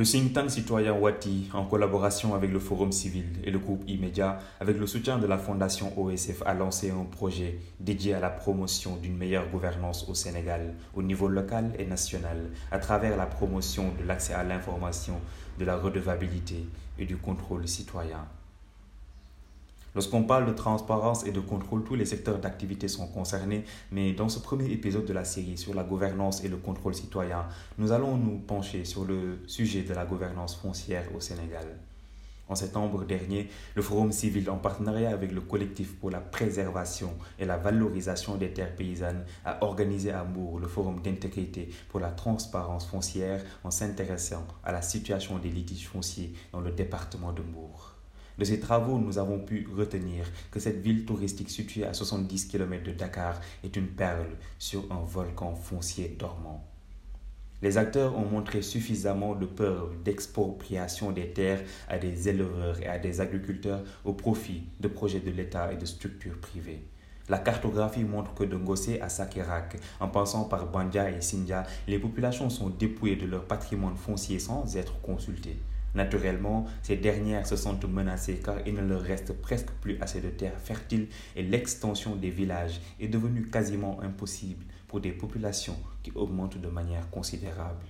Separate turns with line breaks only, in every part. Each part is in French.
Le think tank citoyen Wati, en collaboration avec le Forum civil et le groupe Immédiat, avec le soutien de la Fondation OSF, a lancé un projet dédié à la promotion d'une meilleure gouvernance au Sénégal, au niveau local et national, à travers la promotion de l'accès à l'information, de la redevabilité et du contrôle citoyen. Lorsqu'on parle de transparence et de contrôle, tous les secteurs d'activité sont concernés, mais dans ce premier épisode de la série sur la gouvernance et le contrôle citoyen, nous allons nous pencher sur le sujet de la gouvernance foncière au Sénégal. En septembre dernier, le Forum civil, en partenariat avec le collectif pour la préservation et la valorisation des terres paysannes, a organisé à Mour le Forum d'intégrité pour la transparence foncière en s'intéressant à la situation des litiges fonciers dans le département de Mour. De ces travaux, nous avons pu retenir que cette ville touristique située à 70 km de Dakar est une perle sur un volcan foncier dormant. Les acteurs ont montré suffisamment de peur d'expropriation des terres à des éleveurs et à des agriculteurs au profit de projets de l'État et de structures privées. La cartographie montre que de Ngossé à Sakerak, en passant par Bandia et Sindia, les populations sont dépouillées de leur patrimoine foncier sans être consultées. Naturellement, ces dernières se sentent menacées car il ne leur reste presque plus assez de terres fertiles et l'extension des villages est devenue quasiment impossible pour des populations qui augmentent de manière considérable.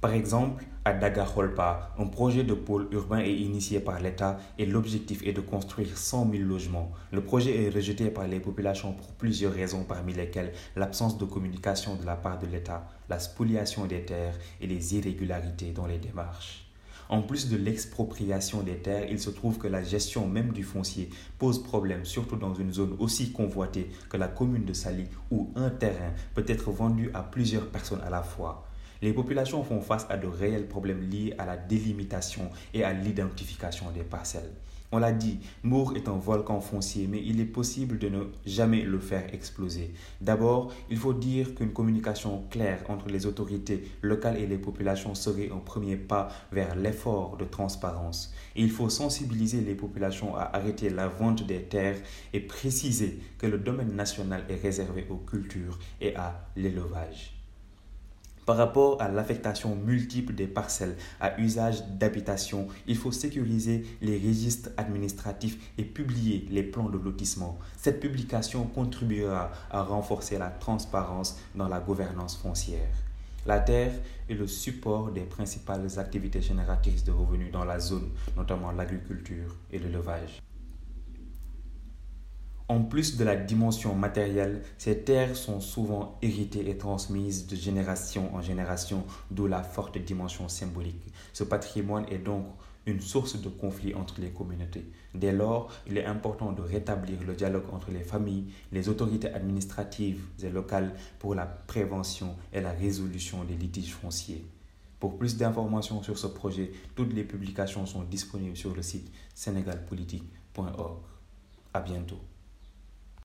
Par exemple, à Dagaholpa, un projet de pôle urbain est initié par l'État et l'objectif est de construire 100 000 logements. Le projet est rejeté par les populations pour plusieurs raisons, parmi lesquelles l'absence de communication de la part de l'État, la spoliation des terres et les irrégularités dans les démarches. En plus de l'expropriation des terres, il se trouve que la gestion même du foncier pose problème, surtout dans une zone aussi convoitée que la commune de Sali, où un terrain peut être vendu à plusieurs personnes à la fois les populations font face à de réels problèmes liés à la délimitation et à l'identification des parcelles. On l'a dit, Mour est un volcan foncier, mais il est possible de ne jamais le faire exploser. D'abord, il faut dire qu'une communication claire entre les autorités locales et les populations serait un premier pas vers l'effort de transparence. il faut sensibiliser les populations à arrêter la vente des terres et préciser que le domaine national est réservé aux cultures et à l'élevage. Par rapport à l'affectation multiple des parcelles à usage d'habitation, il faut sécuriser les registres administratifs et publier les plans de lotissement. Cette publication contribuera à renforcer la transparence dans la gouvernance foncière. La terre est le support des principales activités génératrices de revenus dans la zone, notamment l'agriculture et l'élevage. En plus de la dimension matérielle, ces terres sont souvent héritées et transmises de génération en génération, d'où la forte dimension symbolique. Ce patrimoine est donc une source de conflit entre les communautés. Dès lors, il est important de rétablir le dialogue entre les familles, les autorités administratives et locales pour la prévention et la résolution des litiges fonciers. Pour plus d'informations sur ce projet, toutes les publications sont disponibles sur le site sénégalpolitique.org. À bientôt.